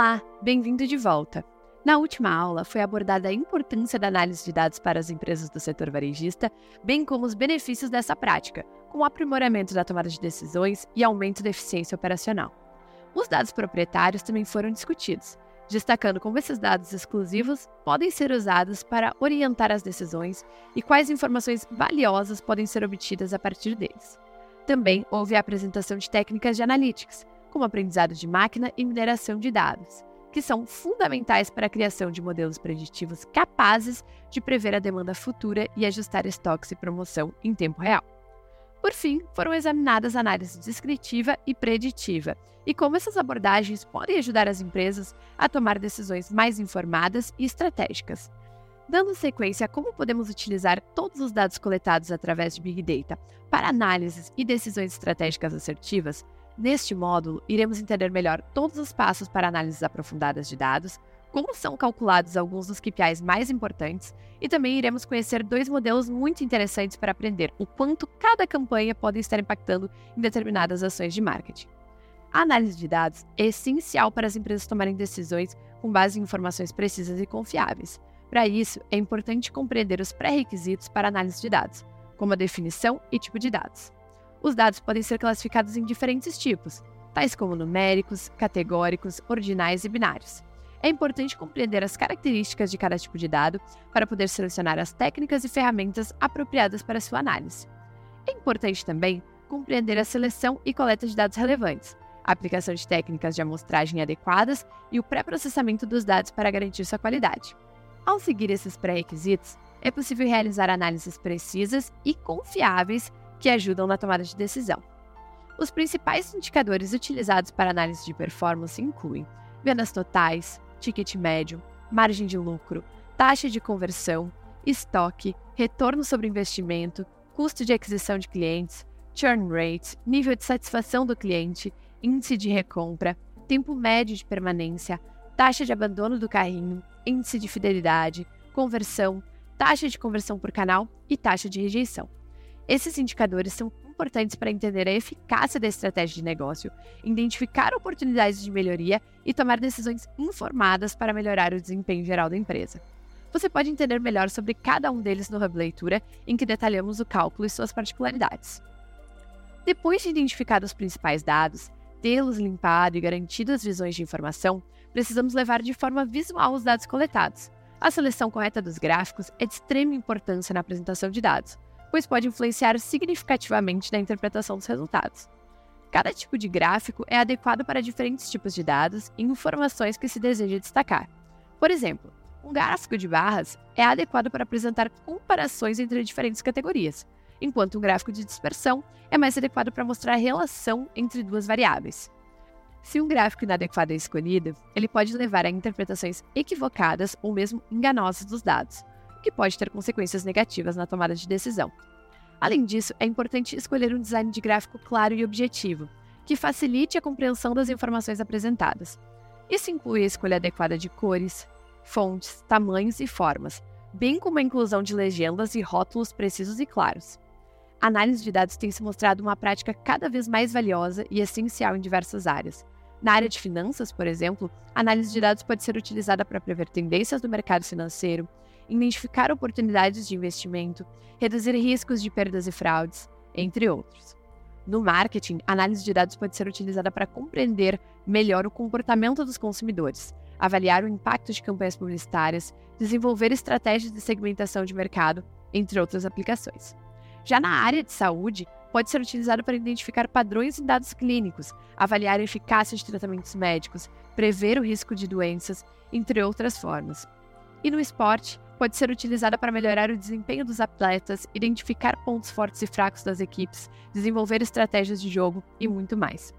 Olá, bem-vindo de volta. Na última aula foi abordada a importância da análise de dados para as empresas do setor varejista, bem como os benefícios dessa prática, com o aprimoramento da tomada de decisões e aumento da eficiência operacional. Os dados proprietários também foram discutidos, destacando como esses dados exclusivos podem ser usados para orientar as decisões e quais informações valiosas podem ser obtidas a partir deles. Também houve a apresentação de técnicas de analytics, como aprendizado de máquina e mineração de dados, que são fundamentais para a criação de modelos preditivos capazes de prever a demanda futura e ajustar estoques e promoção em tempo real. Por fim, foram examinadas análises descritiva e preditiva e como essas abordagens podem ajudar as empresas a tomar decisões mais informadas e estratégicas. Dando sequência a como podemos utilizar todos os dados coletados através de Big Data para análises e decisões estratégicas assertivas, Neste módulo, iremos entender melhor todos os passos para análises aprofundadas de dados, como são calculados alguns dos KPIs mais importantes e também iremos conhecer dois modelos muito interessantes para aprender o quanto cada campanha pode estar impactando em determinadas ações de marketing. A análise de dados é essencial para as empresas tomarem decisões com base em informações precisas e confiáveis. Para isso, é importante compreender os pré-requisitos para análise de dados, como a definição e tipo de dados. Os dados podem ser classificados em diferentes tipos, tais como numéricos, categóricos, ordinais e binários. É importante compreender as características de cada tipo de dado para poder selecionar as técnicas e ferramentas apropriadas para sua análise. É importante também compreender a seleção e coleta de dados relevantes, a aplicação de técnicas de amostragem adequadas e o pré-processamento dos dados para garantir sua qualidade. Ao seguir esses pré-requisitos, é possível realizar análises precisas e confiáveis que ajudam na tomada de decisão. Os principais indicadores utilizados para análise de performance incluem vendas totais, ticket médio, margem de lucro, taxa de conversão, estoque, retorno sobre investimento, custo de aquisição de clientes, churn rate, nível de satisfação do cliente, índice de recompra, tempo médio de permanência, taxa de abandono do carrinho, índice de fidelidade, conversão, taxa de conversão por canal e taxa de rejeição. Esses indicadores são importantes para entender a eficácia da estratégia de negócio, identificar oportunidades de melhoria e tomar decisões informadas para melhorar o desempenho geral da empresa. Você pode entender melhor sobre cada um deles no Hub Leitura, em que detalhamos o cálculo e suas particularidades. Depois de identificados os principais dados, tê-los limpado e garantido as visões de informação, precisamos levar de forma visual os dados coletados. A seleção correta dos gráficos é de extrema importância na apresentação de dados, pois pode influenciar significativamente na interpretação dos resultados. Cada tipo de gráfico é adequado para diferentes tipos de dados e informações que se deseja destacar. Por exemplo, um gráfico de barras é adequado para apresentar comparações entre diferentes categorias, enquanto um gráfico de dispersão é mais adequado para mostrar a relação entre duas variáveis. Se um gráfico inadequado é escolhido, ele pode levar a interpretações equivocadas ou mesmo enganosas dos dados, que pode ter consequências negativas na tomada de decisão. Além disso, é importante escolher um design de gráfico claro e objetivo, que facilite a compreensão das informações apresentadas. Isso inclui a escolha adequada de cores, fontes, tamanhos e formas, bem como a inclusão de legendas e rótulos precisos e claros. A análise de dados tem se mostrado uma prática cada vez mais valiosa e essencial em diversas áreas. Na área de finanças, por exemplo, a análise de dados pode ser utilizada para prever tendências do mercado financeiro, identificar oportunidades de investimento, reduzir riscos de perdas e fraudes, entre outros. No marketing, análise de dados pode ser utilizada para compreender melhor o comportamento dos consumidores, avaliar o impacto de campanhas publicitárias, desenvolver estratégias de segmentação de mercado, entre outras aplicações. Já na área de saúde, pode ser utilizado para identificar padrões em dados clínicos, avaliar a eficácia de tratamentos médicos, prever o risco de doenças, entre outras formas. E no esporte, pode ser utilizada para melhorar o desempenho dos atletas, identificar pontos fortes e fracos das equipes, desenvolver estratégias de jogo e muito mais.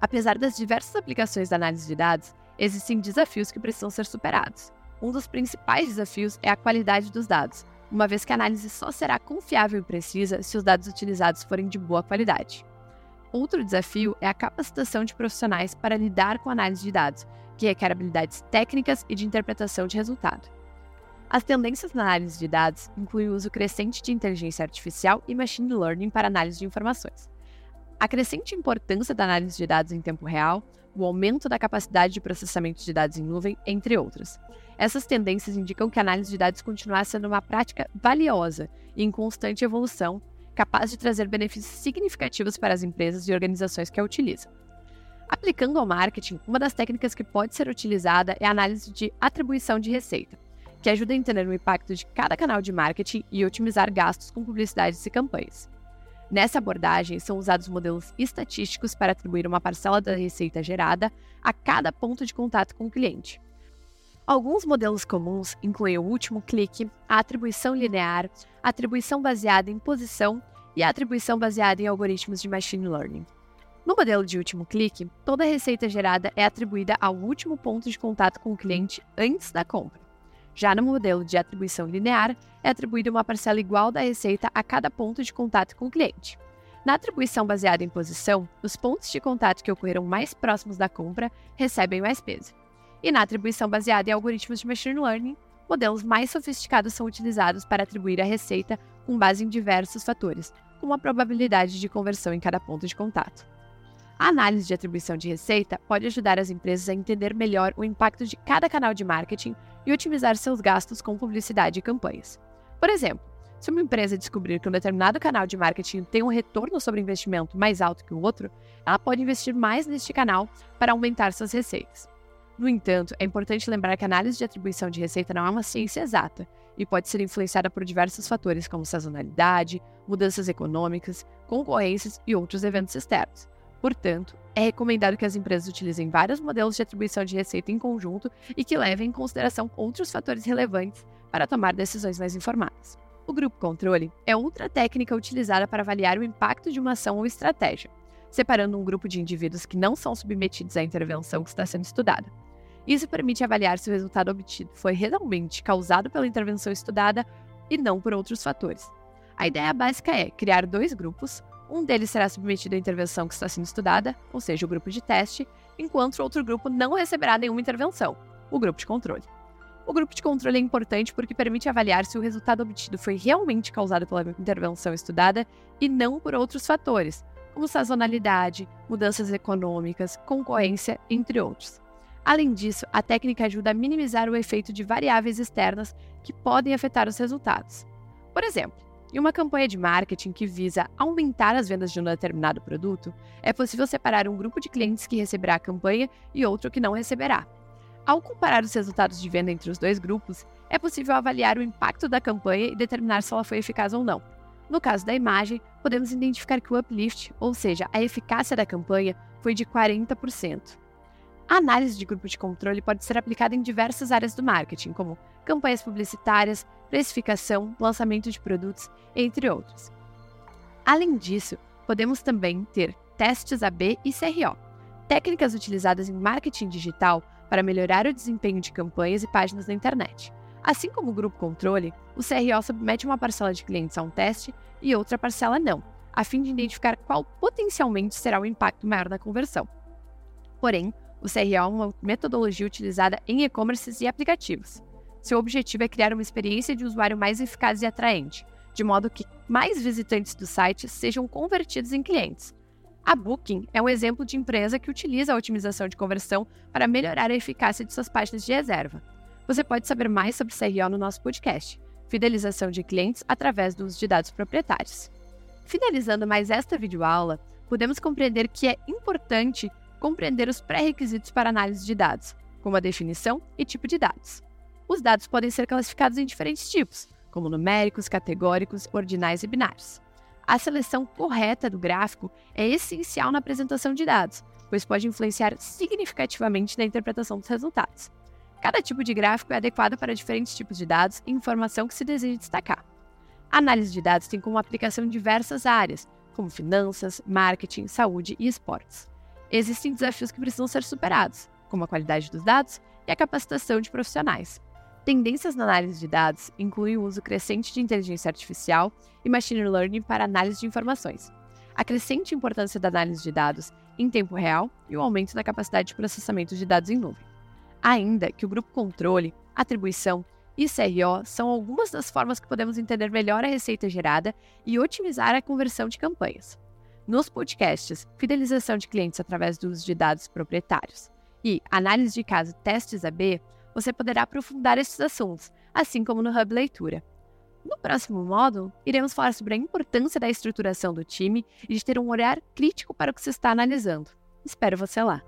Apesar das diversas aplicações da análise de dados, existem desafios que precisam ser superados. Um dos principais desafios é a qualidade dos dados, uma vez que a análise só será confiável e precisa se os dados utilizados forem de boa qualidade. Outro desafio é a capacitação de profissionais para lidar com análise de dados, que requer habilidades técnicas e de interpretação de resultado. As tendências na análise de dados incluem o uso crescente de inteligência artificial e machine learning para análise de informações. A crescente importância da análise de dados em tempo real o aumento da capacidade de processamento de dados em nuvem, entre outras. Essas tendências indicam que a análise de dados continua sendo uma prática valiosa e em constante evolução, capaz de trazer benefícios significativos para as empresas e organizações que a utilizam. Aplicando ao marketing, uma das técnicas que pode ser utilizada é a análise de atribuição de receita, que ajuda a entender o impacto de cada canal de marketing e otimizar gastos com publicidades e campanhas. Nessa abordagem, são usados modelos estatísticos para atribuir uma parcela da receita gerada a cada ponto de contato com o cliente. Alguns modelos comuns incluem o último clique, a atribuição linear, a atribuição baseada em posição e a atribuição baseada em algoritmos de machine learning. No modelo de último clique, toda receita gerada é atribuída ao último ponto de contato com o cliente antes da compra. Já no modelo de atribuição linear, é atribuída uma parcela igual da receita a cada ponto de contato com o cliente. Na atribuição baseada em posição, os pontos de contato que ocorreram mais próximos da compra recebem mais peso. E na atribuição baseada em algoritmos de machine learning, modelos mais sofisticados são utilizados para atribuir a receita com base em diversos fatores, como a probabilidade de conversão em cada ponto de contato. A análise de atribuição de receita pode ajudar as empresas a entender melhor o impacto de cada canal de marketing e otimizar seus gastos com publicidade e campanhas. Por exemplo, se uma empresa descobrir que um determinado canal de marketing tem um retorno sobre investimento mais alto que o outro, ela pode investir mais neste canal para aumentar suas receitas. No entanto, é importante lembrar que a análise de atribuição de receita não é uma ciência exata e pode ser influenciada por diversos fatores como sazonalidade, mudanças econômicas, concorrências e outros eventos externos. Portanto, é recomendado que as empresas utilizem vários modelos de atribuição de receita em conjunto e que levem em consideração outros fatores relevantes para tomar decisões mais informadas. O grupo controle é outra técnica utilizada para avaliar o impacto de uma ação ou estratégia, separando um grupo de indivíduos que não são submetidos à intervenção que está sendo estudada. Isso permite avaliar se o resultado obtido foi realmente causado pela intervenção estudada e não por outros fatores. A ideia básica é criar dois grupos, um deles será submetido à intervenção que está sendo estudada, ou seja, o grupo de teste, enquanto o outro grupo não receberá nenhuma intervenção, o grupo de controle. O grupo de controle é importante porque permite avaliar se o resultado obtido foi realmente causado pela intervenção estudada e não por outros fatores, como sazonalidade, mudanças econômicas, concorrência, entre outros. Além disso, a técnica ajuda a minimizar o efeito de variáveis externas que podem afetar os resultados. Por exemplo, em uma campanha de marketing que visa aumentar as vendas de um determinado produto, é possível separar um grupo de clientes que receberá a campanha e outro que não receberá. Ao comparar os resultados de venda entre os dois grupos, é possível avaliar o impacto da campanha e determinar se ela foi eficaz ou não. No caso da imagem, podemos identificar que o uplift, ou seja, a eficácia da campanha, foi de 40%. A análise de grupo de controle pode ser aplicada em diversas áreas do marketing, como campanhas publicitárias, precificação, lançamento de produtos, entre outros. Além disso, podemos também ter testes AB e CRO, técnicas utilizadas em marketing digital para melhorar o desempenho de campanhas e páginas na internet. Assim como o grupo controle, o CRO submete uma parcela de clientes a um teste e outra parcela não, a fim de identificar qual potencialmente será o impacto maior na conversão. Porém, o CRO é uma metodologia utilizada em e-commerces e aplicativos. Seu objetivo é criar uma experiência de usuário mais eficaz e atraente, de modo que mais visitantes do site sejam convertidos em clientes. A Booking é um exemplo de empresa que utiliza a otimização de conversão para melhorar a eficácia de suas páginas de reserva. Você pode saber mais sobre CRO no nosso podcast, Fidelização de Clientes através do uso de dados proprietários. Finalizando mais esta videoaula, podemos compreender que é importante compreender os pré-requisitos para análise de dados, como a definição e tipo de dados. Os dados podem ser classificados em diferentes tipos, como numéricos, categóricos, ordinais e binários. A seleção correta do gráfico é essencial na apresentação de dados, pois pode influenciar significativamente na interpretação dos resultados. Cada tipo de gráfico é adequado para diferentes tipos de dados e informação que se deseja destacar. A análise de dados tem como aplicação diversas áreas, como finanças, marketing, saúde e esportes. Existem desafios que precisam ser superados, como a qualidade dos dados e a capacitação de profissionais. Tendências na análise de dados incluem o uso crescente de inteligência artificial e machine learning para análise de informações, a crescente importância da análise de dados em tempo real e o aumento da capacidade de processamento de dados em nuvem. Ainda que o grupo controle, atribuição e CRO são algumas das formas que podemos entender melhor a receita gerada e otimizar a conversão de campanhas. Nos podcasts Fidelização de Clientes através do uso de dados proprietários e Análise de caso Testes AB, você poderá aprofundar esses assuntos, assim como no Hub Leitura. No próximo módulo, iremos falar sobre a importância da estruturação do time e de ter um olhar crítico para o que se está analisando. Espero você lá!